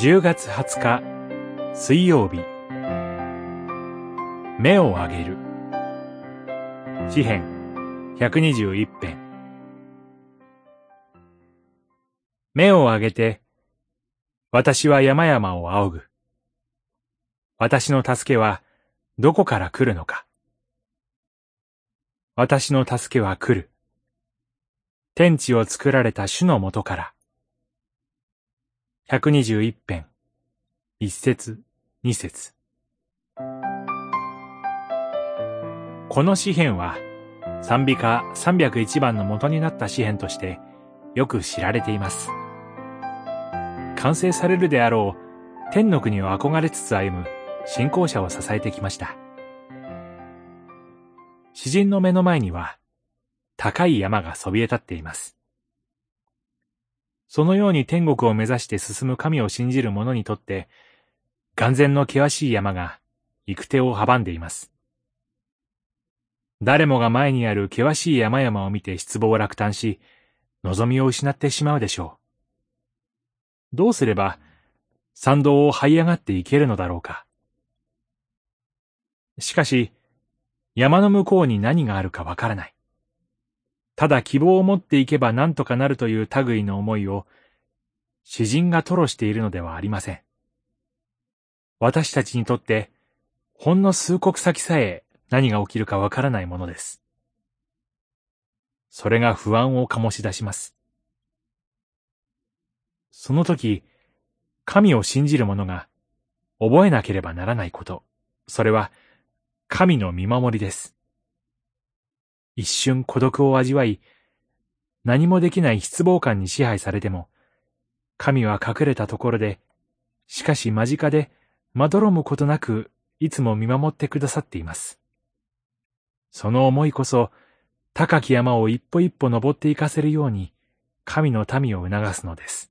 10月20日水曜日。目を上げる。詩編121編。目を上げて私は山々を仰ぐ。私の助けはどこから来るのか。私の助けは来る。天地を作られた主のもとから。121編、一節、二節。この詩篇は、賛美歌301番の元になった詩篇としてよく知られています。完成されるであろう天の国を憧れつつ歩む信仰者を支えてきました。詩人の目の前には高い山がそびえ立っています。そのように天国を目指して進む神を信じる者にとって、眼前の険しい山が行く手を阻んでいます。誰もが前にある険しい山々を見て失望落胆し、望みを失ってしまうでしょう。どうすれば、山道を這い上がっていけるのだろうか。しかし、山の向こうに何があるかわからない。ただ希望を持っていけば何とかなるという類の思いを、詩人が吐露しているのではありません。私たちにとって、ほんの数国先さえ何が起きるかわからないものです。それが不安を醸し出します。その時、神を信じる者が覚えなければならないこと、それは神の見守りです。一瞬孤独を味わい、何もできない失望感に支配されても、神は隠れたところで、しかし間近で、まどろむことなく、いつも見守ってくださっています。その思いこそ、高き山を一歩一歩登っていかせるように、神の民を促すのです。